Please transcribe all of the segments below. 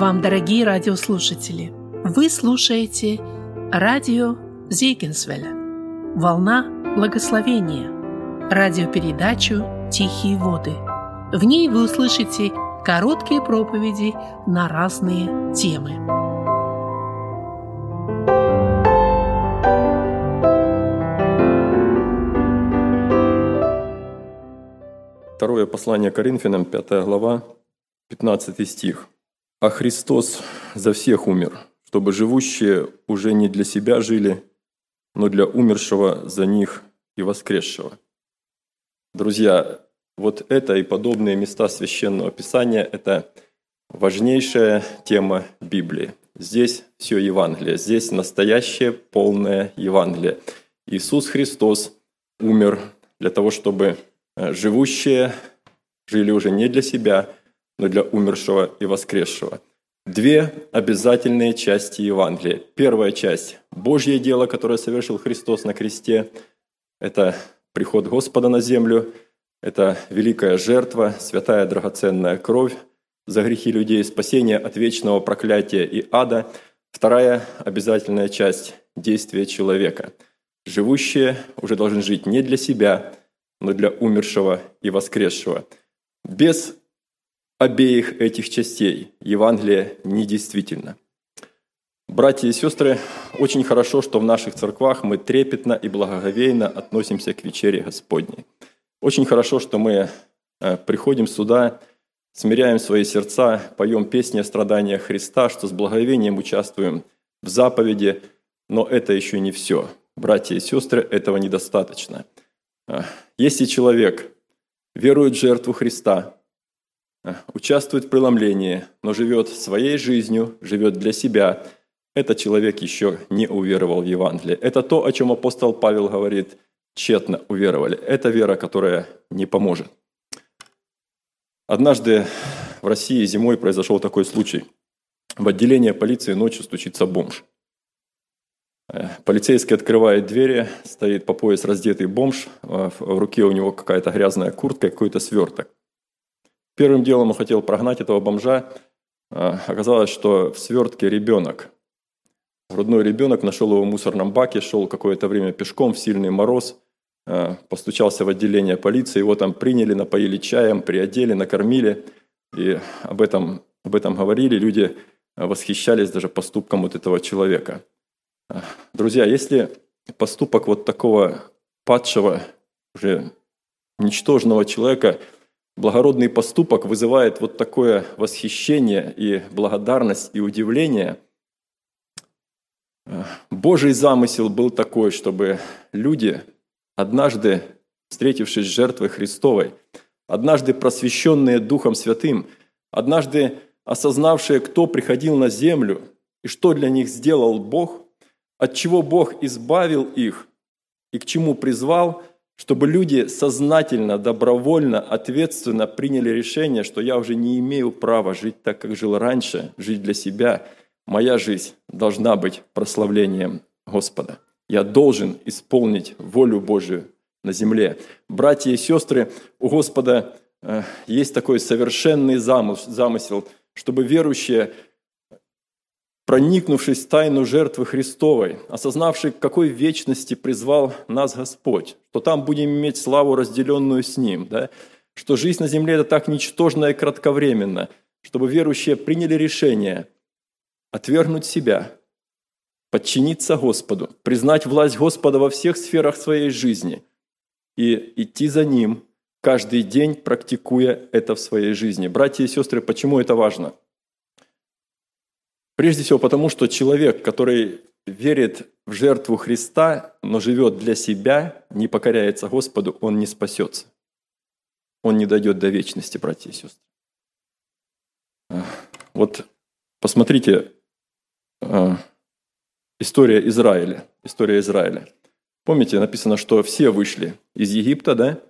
вам, дорогие радиослушатели! Вы слушаете радио Зейгенсвеля «Волна благословения» радиопередачу «Тихие воды». В ней вы услышите короткие проповеди на разные темы. Второе послание Коринфянам, 5 глава, 15 стих. «А Христос за всех умер, чтобы живущие уже не для себя жили, но для умершего за них и воскресшего». Друзья, вот это и подобные места Священного Писания – это важнейшая тема Библии. Здесь все Евангелие, здесь настоящее полное Евангелие. Иисус Христос умер для того, чтобы э, живущие жили уже не для себя – но для умершего и воскресшего. Две обязательные части Евангелия. Первая часть – Божье дело, которое совершил Христос на кресте. Это приход Господа на землю, это великая жертва, святая драгоценная кровь за грехи людей, спасение от вечного проклятия и ада. Вторая обязательная часть – действия человека. Живущие уже должны жить не для себя, но для умершего и воскресшего. Без обеих этих частей Евангелие недействительно. Братья и сестры, очень хорошо, что в наших церквах мы трепетно и благоговейно относимся к вечере Господней. Очень хорошо, что мы э, приходим сюда, смиряем свои сердца, поем песни о страданиях Христа, что с благоговением участвуем в заповеди, но это еще не все. Братья и сестры, этого недостаточно. Э, если человек верует в жертву Христа, участвует в преломлении, но живет своей жизнью, живет для себя, этот человек еще не уверовал в Евангелие. Это то, о чем апостол Павел говорит, тщетно уверовали. Это вера, которая не поможет. Однажды в России зимой произошел такой случай. В отделение полиции ночью стучится бомж. Полицейский открывает двери, стоит по пояс раздетый бомж, в руке у него какая-то грязная куртка, какой-то сверток. Первым делом он хотел прогнать этого бомжа. А, оказалось, что в свертке ребенок. Грудной ребенок нашел его в мусорном баке, шел какое-то время пешком в сильный мороз, а, постучался в отделение полиции, его там приняли, напоили чаем, приодели, накормили. И об этом, об этом говорили, люди восхищались даже поступком вот этого человека. А, друзья, если поступок вот такого падшего, уже ничтожного человека – благородный поступок вызывает вот такое восхищение и благодарность и удивление. Божий замысел был такой, чтобы люди, однажды встретившись с жертвой Христовой, однажды просвещенные Духом Святым, однажды осознавшие, кто приходил на землю и что для них сделал Бог, от чего Бог избавил их и к чему призвал – чтобы люди сознательно, добровольно, ответственно приняли решение, что я уже не имею права жить так, как жил раньше, жить для себя. Моя жизнь должна быть прославлением Господа. Я должен исполнить волю Божию на земле. Братья и сестры, у Господа э, есть такой совершенный замысел, чтобы верующие проникнувшись в тайну жертвы Христовой, осознавший, к какой вечности призвал нас Господь, что там будем иметь славу, разделенную с Ним, да? что жизнь на земле – это так ничтожно и кратковременно, чтобы верующие приняли решение отвергнуть себя, подчиниться Господу, признать власть Господа во всех сферах своей жизни и идти за Ним каждый день, практикуя это в своей жизни. Братья и сестры, почему это важно – Прежде всего потому, что человек, который верит в жертву Христа, но живет для себя, не покоряется Господу, он не спасется. Он не дойдет до вечности, братья и сестры. Вот посмотрите а, история Израиля. История Израиля. Помните, написано, что все вышли из Египта, да?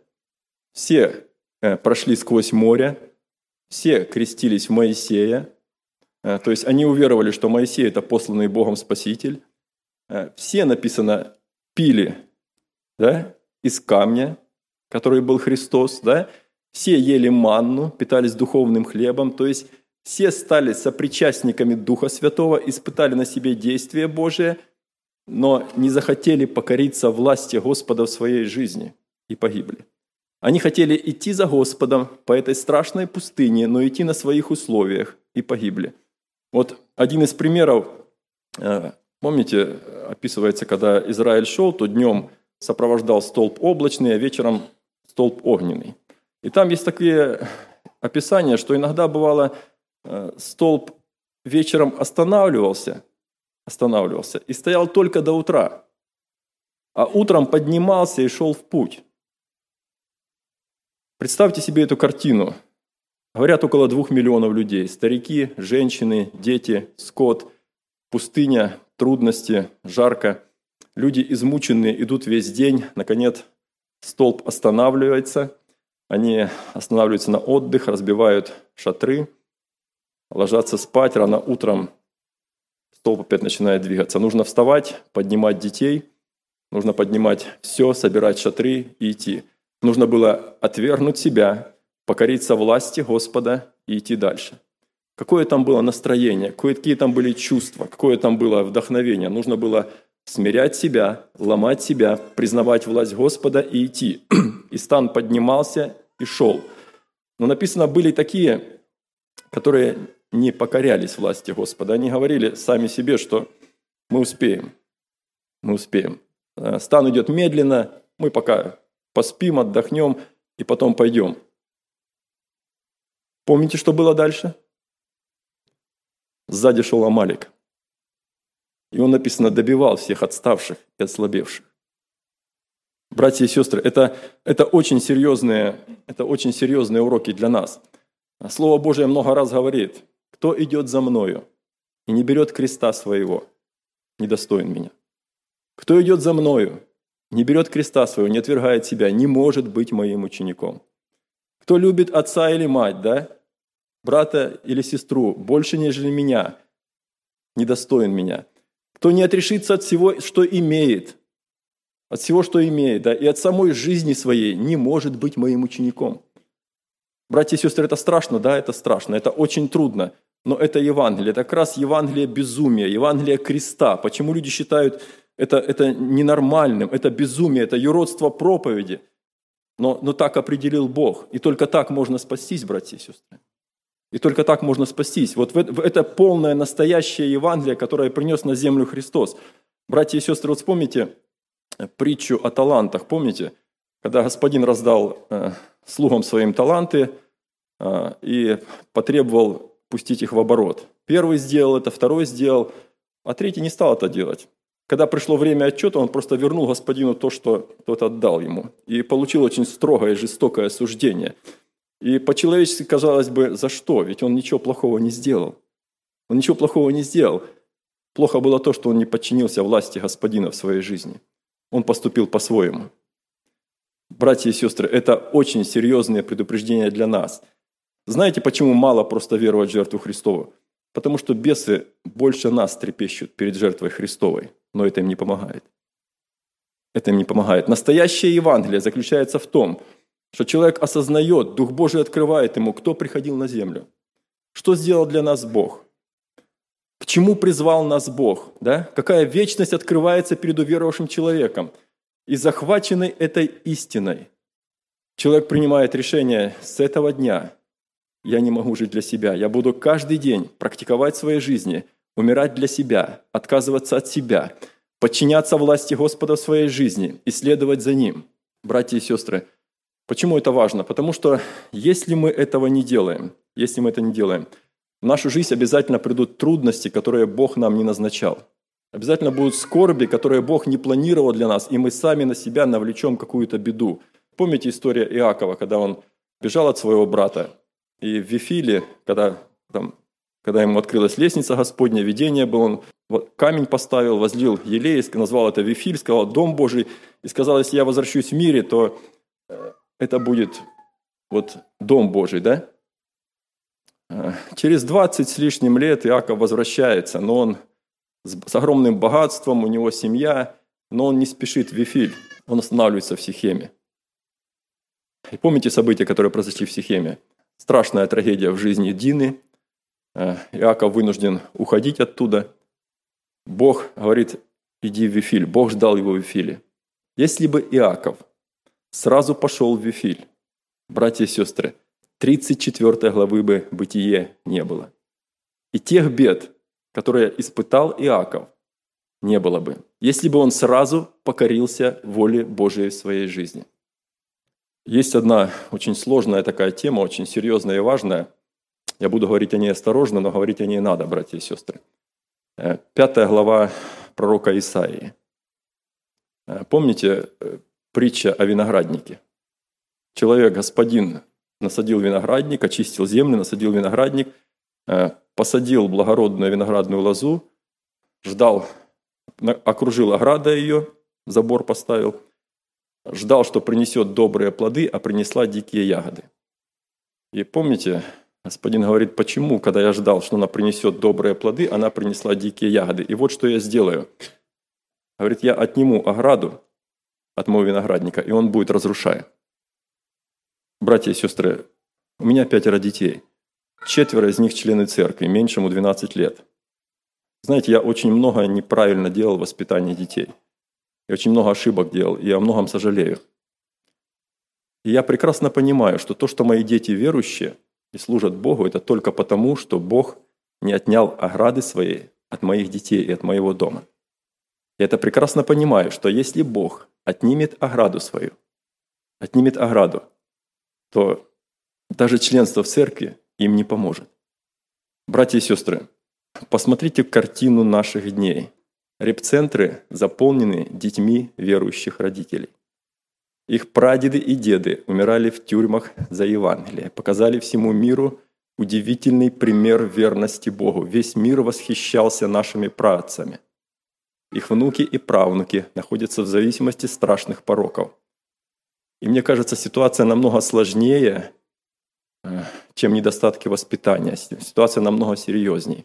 Все э, прошли сквозь море, все крестились в Моисея, то есть они уверовали, что Моисей – это посланный Богом Спаситель. Э, все, написано, пили да, из камня, который был Христос. Да? Все ели манну, питались духовным хлебом. То есть все стали сопричастниками Духа Святого, испытали на себе действие Божие, но не захотели покориться власти Господа в своей жизни и погибли. Они хотели идти за Господом по этой страшной пустыне, но идти на своих условиях и погибли. Вот один из примеров, э, помните, описывается, когда Израиль шел, то днем сопровождал столб облачный, а вечером столб огненный. И там есть такие описания, что иногда бывало э, столб вечером останавливался, останавливался и стоял только до утра, а утром поднимался и шел в путь. Представьте себе эту картину. Говорят, около двух миллионов людей. Старики, женщины, дети, скот, пустыня, трудности, жарко. Люди измученные идут весь день. Наконец, столб останавливается. Они останавливаются на отдых, разбивают шатры, ложатся спать. Рано утром столб опять начинает двигаться. Нужно вставать, поднимать детей. Нужно поднимать все, собирать шатры и идти. Нужно было отвергнуть себя, покориться власти Господа и идти дальше. Какое там было настроение, какие там были чувства, какое там было вдохновение. Нужно было смирять себя, ломать себя, признавать власть Господа и идти. И стан поднимался и шел. Но написано, были такие, которые не покорялись власти Господа. Они говорили сами себе, что мы успеем, мы успеем. Э, стан идет медленно, мы пока поспим, отдохнем и потом пойдем. Помните, что было дальше? Сзади шел Амалик. И он, написано, добивал всех отставших и ослабевших. Братья и сестры, это, это, очень серьезные, это очень серьезные уроки для нас. Слово Божие много раз говорит, кто идет за мною и не берет креста своего, недостоин меня. Кто идет за мною не берет креста своего, не отвергает себя, не может быть моим учеником. Кто любит отца или мать, да, брата или сестру больше, нежели меня, недостоин меня. Кто не отрешится от всего, что имеет, от всего, что имеет, да, и от самой жизни своей, не может быть моим учеником. Братья и сестры, это страшно, да, это страшно, это очень трудно, но это Евангелие, это как раз Евангелие безумия, Евангелие креста. Почему люди считают это, это ненормальным, это безумие, это юродство проповеди. Но, но так определил Бог. И только так можно спастись, братья и сестры. И только так можно спастись. Вот в, в это полное настоящее Евангелие, которое принес на землю Христос. Братья и сестры, вот вспомните э, притчу о талантах. Помните, когда Господин раздал э, слугам своим таланты э, и потребовал пустить их в оборот. Первый сделал это, второй сделал, а третий не стал это делать. Когда пришло время отчета, он просто вернул господину то, что тот отдал ему. И получил очень строгое и жестокое осуждение. И по-человечески казалось бы, за что? Ведь он ничего плохого не сделал. Он ничего плохого не сделал. Плохо было то, что он не подчинился власти господина в своей жизни. Он поступил по-своему. Братья и сестры, это очень серьезное предупреждение для нас. Знаете, почему мало просто веровать в жертву Христову? Потому что бесы больше нас трепещут перед жертвой Христовой но это им не помогает. Это им не помогает. Настоящее Евангелие заключается в том, что человек осознает, Дух Божий открывает ему, кто приходил на землю, что сделал для нас Бог, к чему призвал нас Бог, да? какая вечность открывается перед уверовавшим человеком. И захваченный этой истиной, человек принимает решение с этого дня, я не могу жить для себя, я буду каждый день практиковать в своей жизни – умирать для себя, отказываться от себя, подчиняться власти Господа в своей жизни и следовать за Ним. Братья и сестры, почему это важно? Потому что если мы этого не делаем, если мы это не делаем, в нашу жизнь обязательно придут трудности, которые Бог нам не назначал. Обязательно будут скорби, которые Бог не планировал для нас, и мы сами на себя навлечем какую-то беду. Помните историю Иакова, когда он бежал от своего брата, и в Вифиле, когда там когда ему открылась лестница Господня, видение было, он камень поставил, возлил елей, назвал это Вифиль, сказал «Дом Божий», и сказал, если я возвращусь в мире, то э, это будет вот Дом Божий, да? Э, через 20 с лишним лет Иаков возвращается, но он с огромным богатством, у него семья, но он не спешит в Вифиль, он останавливается в Сихеме. И помните события, которые произошли в Сихеме? Страшная трагедия в жизни Дины, Иаков вынужден уходить оттуда. Бог говорит, иди в Вифиль. Бог ждал его в Вифиле. Если бы Иаков сразу пошел в Вифиль, братья и сестры, 34 главы бы «Бытие» не было. И тех бед, которые испытал Иаков, не было бы, если бы он сразу покорился воле Божией в своей жизни. Есть одна очень сложная такая тема, очень серьезная и важная. Я буду говорить о ней осторожно, но говорить о ней надо, братья и сестры. Э, пятая глава пророка Исаии. Э, помните э, притча о винограднике? Человек, господин, насадил виноградник, очистил землю, насадил виноградник, посадил благородную виноградную лозу, ждал, окружил ограда ее, забор поставил, ждал, что принесет добрые плоды, а принесла дикие ягоды. И помните, господин говорит, почему, когда я ждал, что она принесет добрые плоды, она принесла дикие ягоды. И вот что я сделаю. Говорит, я отниму ограду от моего виноградника, и он будет разрушая. Братья и сестры, у меня пятеро детей. Четверо из них члены церкви, меньшему 12 лет. Знаете, я очень много неправильно делал в воспитании детей. Я очень много ошибок делал, и о многом сожалею. И я прекрасно понимаю, что то, что мои дети верующие и служат Богу, это только потому, что Бог не отнял ограды своей от моих детей и от моего дома. Я это прекрасно понимаю, что если Бог отнимет ограду свою, отнимет ограду, то даже членство в церкви им не поможет. Братья и сестры, посмотрите картину наших дней. Репцентры заполнены детьми верующих родителей. Их прадеды и деды умирали в тюрьмах за Евангелие, показали всему миру удивительный пример верности Богу. Весь мир восхищался нашими праотцами – их внуки и правнуки находятся в зависимости страшных пороков. И мне кажется, ситуация намного сложнее, э, чем недостатки воспитания. Ситуация намного серьезней.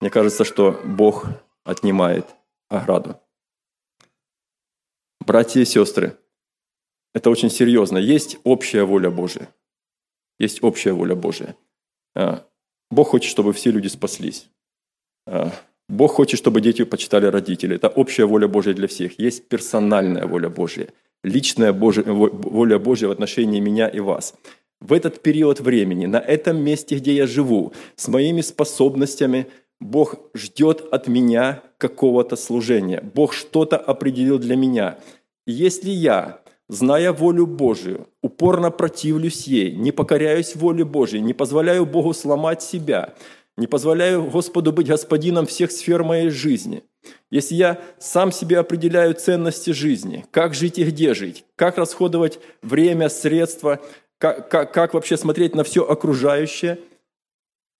Мне кажется, что Бог отнимает ограду. Братья и сестры, это очень серьезно. Есть общая воля Божия. Есть общая воля Божия. Э, Бог хочет, чтобы все люди спаслись. Э, Бог хочет, чтобы дети почитали родителей. Это общая воля Божья для всех. Есть персональная воля Божья, личная воля Божья в отношении меня и вас. В этот период времени, на этом месте, где я живу, с моими способностями, Бог ждет от меня какого-то служения. Бог что-то определил для меня. Если я, зная волю Божию, упорно противлюсь ей, не покоряюсь воле Божьей, не позволяю Богу сломать себя – не позволяю Господу быть господином всех сфер моей жизни, если я сам себе определяю ценности жизни, как жить и где жить, как расходовать время, средства, как, как, как вообще смотреть на все окружающее,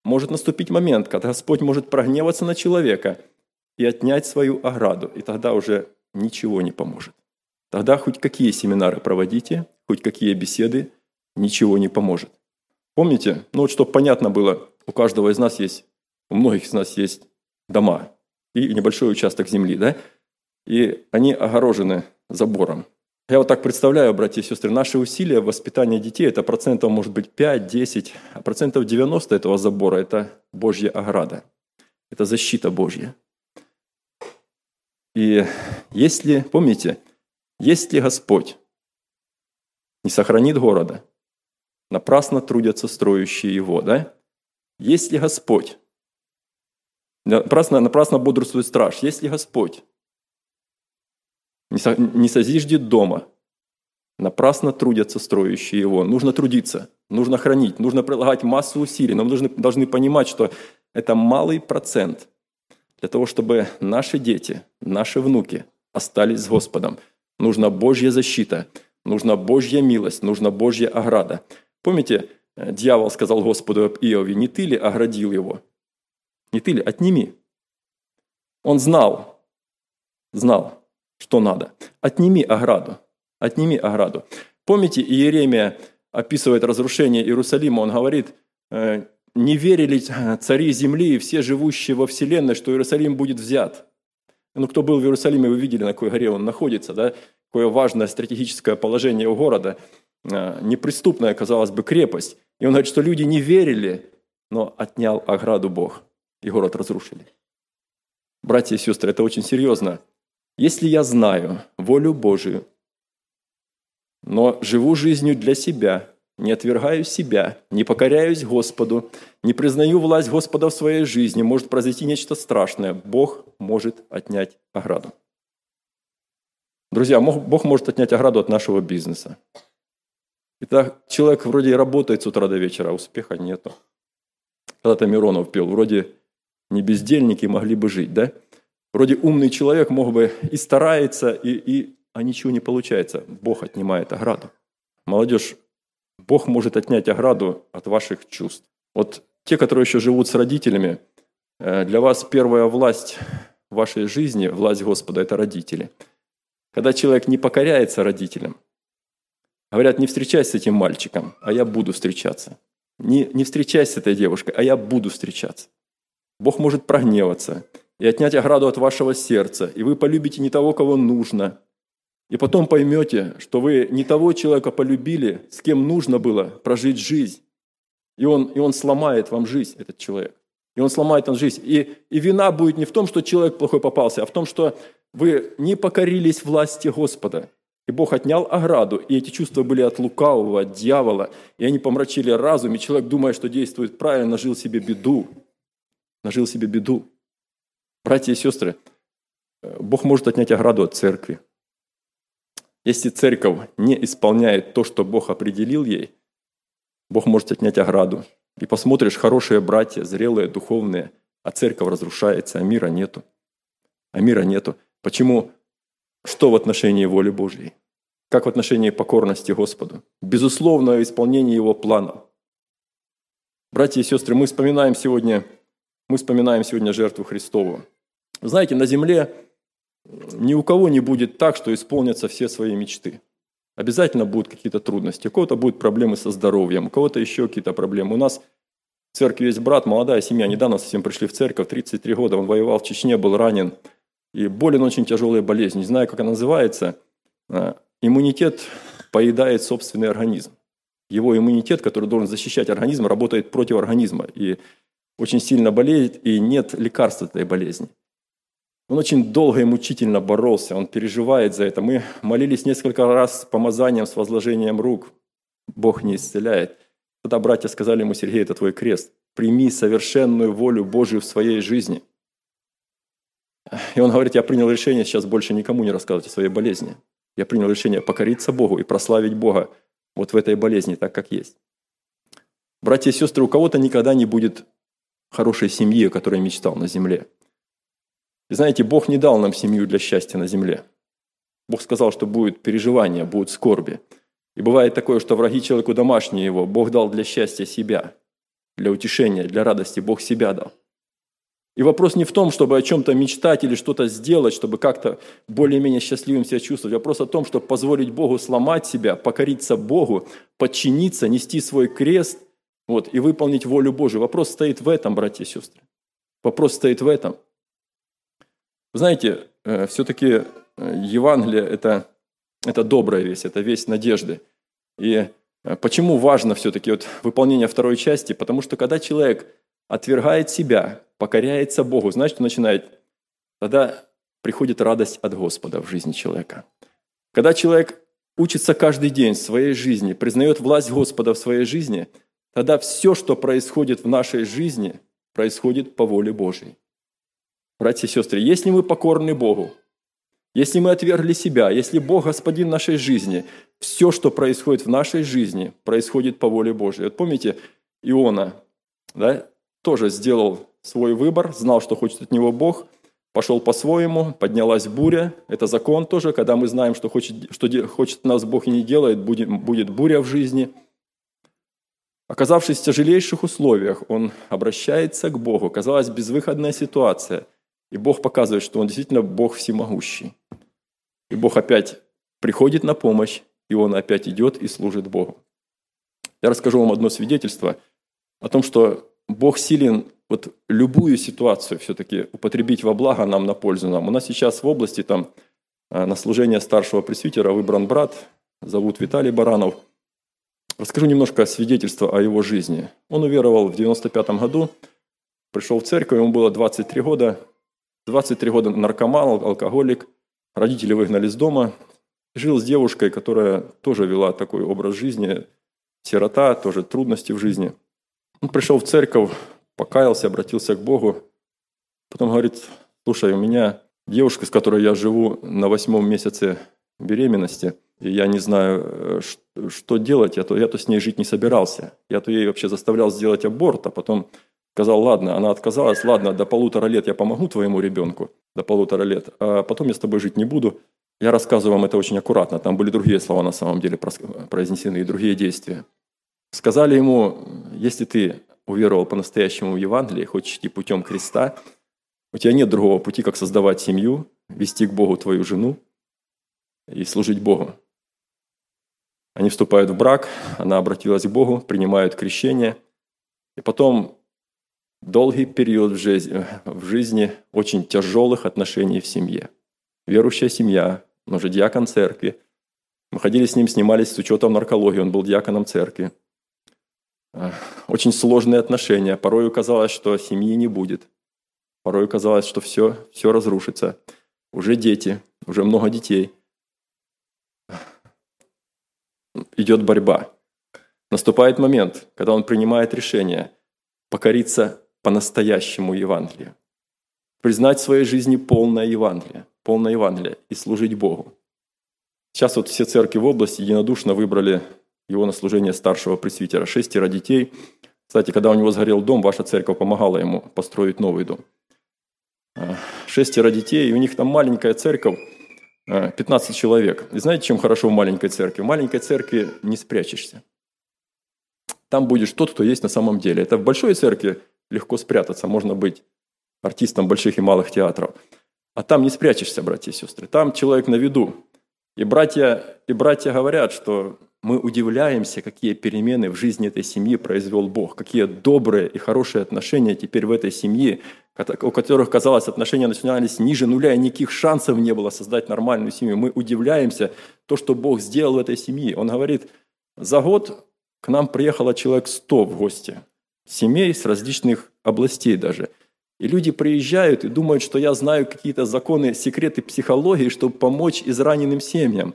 может наступить момент, когда Господь может прогневаться на человека и отнять свою ограду, и тогда уже ничего не поможет. Тогда хоть какие семинары проводите, хоть какие беседы, ничего не поможет. Помните, ну вот чтобы понятно было, у каждого из нас есть, у многих из нас есть дома и небольшой участок земли, да? И они огорожены забором. Я вот так представляю, братья и сестры, наши усилия в воспитании детей, это процентов может быть 5-10, а процентов 90 этого забора – это Божья ограда. Это защита Божья. И если, помните, если Господь? Не сохранит города, напрасно трудятся строящие его, да? Если Господь, напрасно, напрасно бодрствует страж, если Господь? Не созиждет дома, напрасно трудятся строящие его. Нужно трудиться, нужно хранить, нужно прилагать массу усилий, но мы должны, должны понимать, что это малый процент для того, чтобы наши дети, наши внуки остались с Господом. Нужна Божья защита, нужна Божья милость, нужна Божья ограда. Помните, Э, дьявол сказал Господу об Иове, не ты ли оградил его? Не ты ли? Отними. Он знал, знал, что надо. Отними ограду. Отними ограду. Помните, Иеремия описывает разрушение Иерусалима, он говорит, «Э, не верили цари земли и все живущие во вселенной, что Иерусалим будет взят. Ну, кто был в Иерусалиме, вы видели, на какой горе он находится, да? Какое важное стратегическое положение у города – неприступная, казалось бы, крепость. И он говорит, что люди не верили но отнял ограду Бог, и город разрушили. Братья и сестры, это очень серьезно. Если я знаю волю Божию, но живу жизнью для себя, не отвергаю себя, не покоряюсь Господу, не признаю власть Господа в своей жизни, может произойти нечто страшное. Бог может отнять ограду. Друзья, Бог может отнять ограду от нашего бизнеса. Итак, человек вроде работает с утра до вечера, а успеха нету. Когда-то Миронов пел, вроде не бездельники могли бы жить, да? Вроде умный человек мог бы и старается, и, и, а ничего не получается. Бог отнимает ограду. Молодежь, Бог может отнять ограду от ваших чувств. Вот те, которые еще живут с родителями, э, для вас первая власть вашей жизни, власть Господа – это родители. Когда человек не покоряется родителям, говорят, не встречайся с этим мальчиком, а я буду встречаться. Не, не встречайся с этой девушкой, а я буду встречаться. Бог может прогневаться и отнять ограду от вашего сердца, и вы полюбите не того, кого нужно, и потом поймете, что вы не того человека полюбили, с кем нужно было прожить жизнь. И он, и он сломает вам жизнь, этот человек. И он сломает вам жизнь. И, и вина будет не в том, что человек плохой попался, а в том, что вы не покорились власти Господа. И Бог отнял ограду, и эти чувства были от лукавого, от дьявола, и они помрачили разум, и человек, думая, что действует правильно, нажил себе беду. Нажил себе беду. Братья и сестры, Бог может отнять ограду от церкви. Если церковь не исполняет то, что Бог определил ей, Бог может отнять ограду. И посмотришь, хорошие братья, зрелые, духовные, а церковь разрушается, а мира нету. А мира нету. Почему? Что в отношении воли Божьей? Как в отношении покорности Господу? Безусловное исполнение Его плана. Братья и сестры, мы вспоминаем сегодня, мы вспоминаем сегодня жертву Христову. знаете, на земле ни у кого не будет так, что исполнятся все свои мечты. Обязательно будут какие-то трудности. У кого-то будут проблемы со здоровьем, у кого-то еще какие-то проблемы. У нас в церкви есть брат, молодая семья, недавно совсем пришли в церковь, 33 года, он воевал в Чечне, был ранен. И болен очень тяжелой болезнью. Не знаю, как она называется. А, иммунитет поедает собственный организм. Его иммунитет, который должен защищать организм, работает против организма. И очень сильно болеет, и нет лекарства этой болезни. Он очень долго и мучительно боролся, он переживает за это. Мы молились несколько раз с помазанием, с возложением рук. Бог не исцеляет. Тогда братья сказали ему, Сергей, это твой крест. Прими совершенную волю Божию в своей жизни. И он говорит, я принял решение сейчас больше никому не рассказывать о своей болезни. Я принял решение покориться Богу и прославить Бога вот в этой болезни, так как есть. Братья и сестры, у кого-то никогда не будет хорошей семьи, о которой мечтал на земле. И знаете, Бог не дал нам семью для счастья на земле. Бог сказал, что будет переживание, будут скорби. И бывает такое, что враги человеку домашние его, Бог дал для счастья себя, для утешения, для радости, Бог себя дал. И вопрос не в том, чтобы о чем-то мечтать или что-то сделать, чтобы как-то более-менее счастливым себя чувствовать. Вопрос о том, чтобы позволить Богу сломать себя, покориться Богу, подчиниться, нести свой крест вот, и выполнить волю Божию. Вопрос стоит в этом, братья и сестры. Вопрос стоит в этом – знаете, э, все-таки э, Евангелие это, – это добрая весть, это весть надежды. И э, почему важно все-таки вот выполнение второй части? Потому что когда человек отвергает себя, покоряется Богу, знаете, что начинает? Тогда приходит радость от Господа в жизни человека. Когда человек учится каждый день в своей жизни, признает власть Господа в своей жизни, тогда все, что происходит в нашей жизни, происходит по воле Божьей. Братья и сестры, если мы покорны Богу, если мы отвергли себя, если Бог господин нашей жизни, все, что происходит в нашей жизни, происходит по воле Божьей. Вот помните, Иона да, тоже сделал свой выбор, знал, что хочет от него Бог, пошел по-своему, поднялась буря. Это закон тоже, когда мы знаем, что хочет, что хочет нас Бог и не делает, будет, будет буря в жизни. Оказавшись в тяжелейших условиях, он обращается к Богу. Казалось, безвыходная ситуация – и Бог показывает, что Он действительно Бог всемогущий. И Бог опять приходит на помощь, и Он опять идет и служит Богу. Я расскажу вам одно свидетельство о том, что Бог силен вот любую ситуацию все-таки употребить во благо нам, на пользу нам. У нас сейчас в области там а, на служение старшего пресвитера выбран брат, зовут Виталий Баранов. Расскажу немножко свидетельства о его жизни. Он уверовал в 95 году, пришел в церковь, ему было 23 года. 23 года наркоман, алкоголик. Родители выгнали из дома. Жил с девушкой, которая тоже вела такой образ жизни. Сирота, тоже трудности в жизни. Он пришел в церковь, покаялся, обратился к Богу. Потом говорит, слушай, у меня девушка, с которой я живу на восьмом месяце беременности, и я не знаю, э, что делать, я то, я то с ней жить не собирался. Я то ей вообще заставлял сделать аборт, а потом сказал, ладно, она отказалась, ладно, до полутора лет я помогу твоему ребенку, до полутора лет, а потом я с тобой жить не буду. Я рассказываю вам это очень аккуратно, там были другие слова на самом деле произнесены и другие действия. Сказали ему, если ты уверовал по-настоящему в Евангелие, хочешь идти путем креста, у тебя нет другого пути, как создавать семью, вести к Богу твою жену и служить Богу. Они вступают в брак, она обратилась к Богу, принимают крещение, и потом долгий период в жизни, в жизни очень тяжелых отношений в семье. Верующая семья, он же диакон церкви. Мы ходили с ним, снимались с учетом наркологии, он был диаконом церкви. Очень сложные отношения. Порой казалось, что семьи не будет. Порой казалось, что все, все разрушится. Уже дети, уже много детей. Идет борьба. Наступает момент, когда он принимает решение покориться по-настоящему Евангелию. Признать в своей жизни полное Евангелие, полное Евангелие и служить Богу. Сейчас вот все церкви в области единодушно выбрали его на служение старшего пресвитера. Шестеро детей. Кстати, когда у него сгорел дом, ваша церковь помогала ему построить новый дом. А, шестеро детей, и у них там маленькая церковь, 15 а, человек. И знаете, чем хорошо в маленькой церкви? В маленькой церкви не спрячешься. Там будешь тот, кто есть на самом деле. Это в большой церкви легко спрятаться, можно быть артистом больших и малых театров. А там не спрячешься, братья и сестры. Там человек на виду. И братья, и братья говорят, что мы удивляемся, какие перемены в жизни этой семьи произвел Бог, какие добрые и хорошие отношения теперь в этой семье, у которых, казалось, отношения начинались ниже нуля, и никаких шансов не было создать нормальную семью. Мы удивляемся то, что Бог сделал в этой семье. Он говорит, за год к нам приехало человек 100 в гости, семей с различных областей даже. И люди приезжают и думают, что я знаю какие-то законы, секреты психологии, чтобы помочь израненным семьям.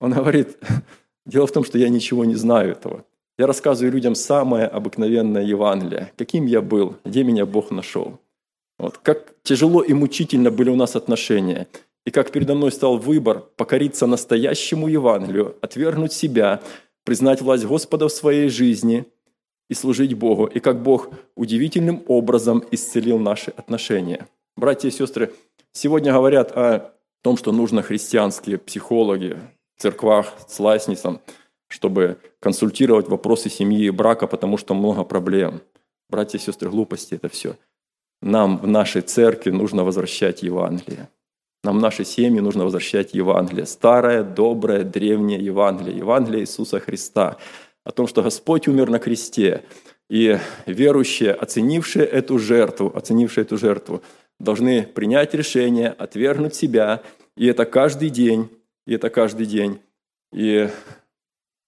Он говорит, Дело в том, что я ничего не знаю этого. Я рассказываю людям самое обыкновенное Евангелие. Каким я был, где меня Бог нашел. Вот. Как тяжело и мучительно были у нас отношения. И как передо мной стал выбор покориться настоящему Евангелию, отвергнуть себя, признать власть Господа в своей жизни и служить Богу. И как Бог удивительным образом исцелил наши отношения. Братья и сестры, сегодня говорят о том, что нужно христианские психологи, церквах с лайснисом, чтобы консультировать вопросы семьи и брака, потому что много проблем. Братья и сестры, глупости это все. Нам в нашей церкви нужно возвращать Евангелие. Нам в нашей семье нужно возвращать Евангелие. Старое, доброе, древнее Евангелие. Евангелие Иисуса Христа. О том, что Господь умер на кресте. И верующие, оценившие эту жертву, оценившие эту жертву, должны принять решение, отвергнуть себя. И это каждый день и это каждый день, и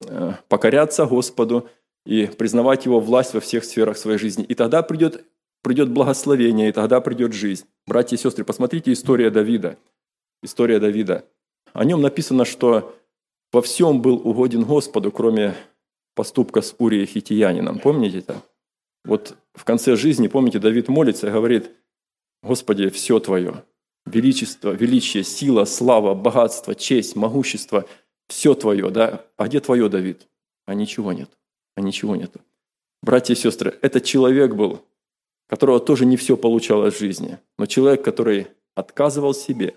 э, покоряться Господу, и признавать Его власть во всех сферах своей жизни. И тогда придет, придет благословение, и тогда придет жизнь. Братья и сестры, посмотрите история Давида. История Давида. О нем написано, что во всем был угоден Господу, кроме поступка с Урией Хитиянином. Помните это? Вот в конце жизни, помните, Давид молится и говорит, «Господи, все Твое, величество, величие, сила, слава, богатство, честь, могущество, все твое, да? А где твое, Давид? А ничего нет. А ничего нет. Братья и сестры, этот человек был, которого тоже не все получалось в жизни, но человек, который отказывал себе,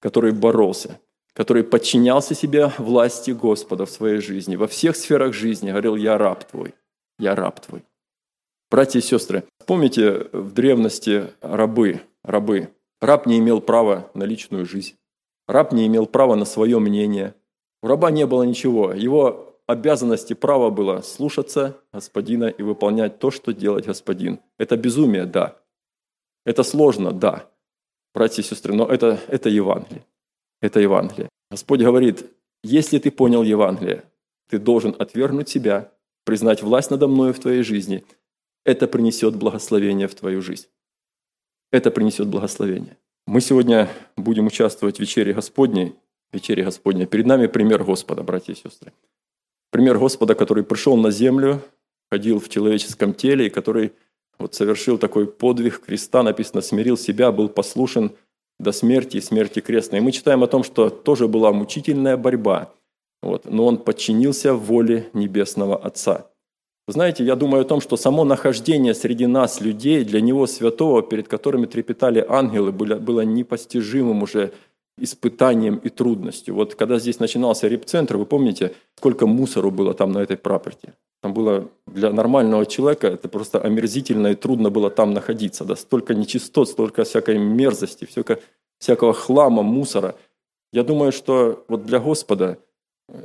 который боролся, который подчинялся себе власти Господа в своей жизни, во всех сферах жизни, говорил, я раб твой, я раб твой. Братья и сестры, помните в древности рабы, рабы, Раб не имел права на личную жизнь. Раб не имел права на свое мнение. У раба не было ничего. Его обязанности права было слушаться господина и выполнять то, что делает господин. Это безумие, да. Это сложно, да. Братья и сестры, но это, это Евангелие. Это Евангелие. Господь говорит, если ты понял Евангелие, Ты должен отвергнуть себя, признать власть надо мною в твоей жизни. Это принесет благословение в твою жизнь. Это принесет благословение. Мы сегодня будем участвовать в вечере Господней. Вечере Господней. Перед нами пример Господа, братья и сестры. Пример Господа, который пришел на землю, ходил в человеческом теле, и который вот совершил такой подвиг креста, написано, смирил себя, был послушен до смерти и смерти крестной. И мы читаем о том, что тоже была мучительная борьба, вот, но он подчинился воле Небесного Отца. знаете, я думаю о том, что само нахождение среди нас, людей, для Него святого, перед которыми трепетали ангелы, было, было непостижимым уже испытанием и трудностью. Вот когда здесь начинался репцентр, вы помните, сколько мусору было там на этой проперти? Там было для нормального человека это просто омерзительно и трудно было там находиться. Да? Столько нечистот, столько всякой мерзости, всякого, всякого хлама, мусора. Я думаю, что вот для Господа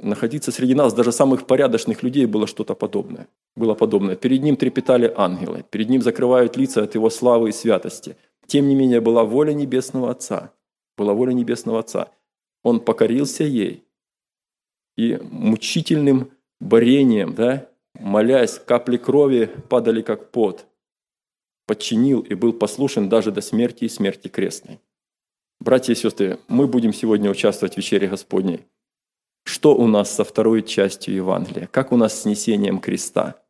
находиться среди нас, даже самых порядочных людей, было что-то подобное. Было подобное. Перед Ним трепетали ангелы, перед Ним закрывают лица от Его славы и святости. Тем не менее, была воля Небесного Отца. Была воля Небесного Отца. Он покорился ей. И мучительным борением, да, молясь, капли крови падали как пот, подчинил и был послушен даже до смерти и смерти крестной. Братья и сестры, мы будем сегодня участвовать в вечере Господней. Что у нас со второй частью Евангелия? Как у нас с несением креста?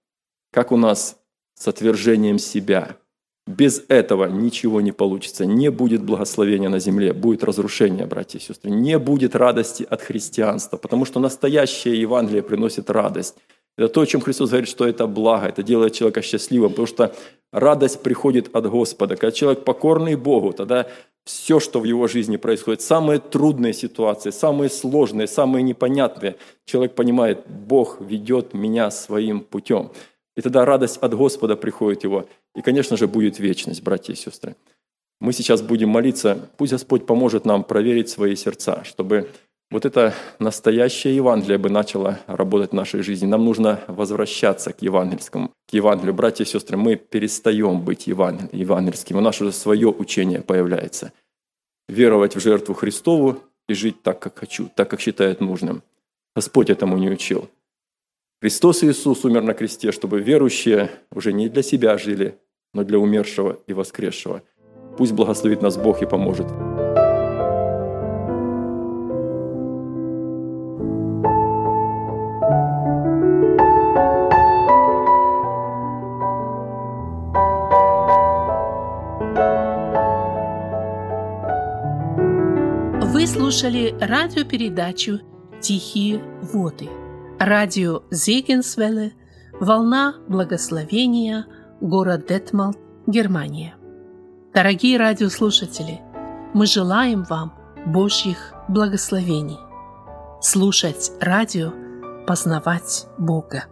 Как у нас с отвержением себя? Без этого ничего не получится. Не будет благословения на земле, будет разрушение, братья и сестры. Не будет радости от христианства, потому что настоящее Евангелие приносит радость. Это то, о чем Христос говорит, что это благо, это делает человека счастливым, потому что радость приходит от Господа. Когда человек покорный Богу, тогда все, что в его жизни происходит, самые трудные ситуации, самые сложные, самые непонятные, человек понимает, Бог ведет меня своим путем. И тогда радость от Господа приходит его. И, конечно же, будет вечность, братья и сестры. Мы сейчас будем молиться, пусть Господь поможет нам проверить свои сердца, чтобы вот это настоящее Евангелие бы начало работать в нашей жизни. Нам нужно возвращаться к евангельскому, к Евангелию. Братья и сестры, мы перестаем быть евангельским. У нас уже свое учение появляется. Веровать в жертву Христову и жить так, как хочу, так, как считает нужным. Господь этому не учил. Христос Иисус умер на кресте, чтобы верующие уже не для себя жили, но для умершего и воскресшего. Пусть благословит нас Бог и поможет. слушали радиопередачу «Тихие воды». Радио Зегенсвелле, «Волна благословения», город Детмалт, Германия. Дорогие радиослушатели, мы желаем вам Божьих благословений. Слушать радио, познавать Бога.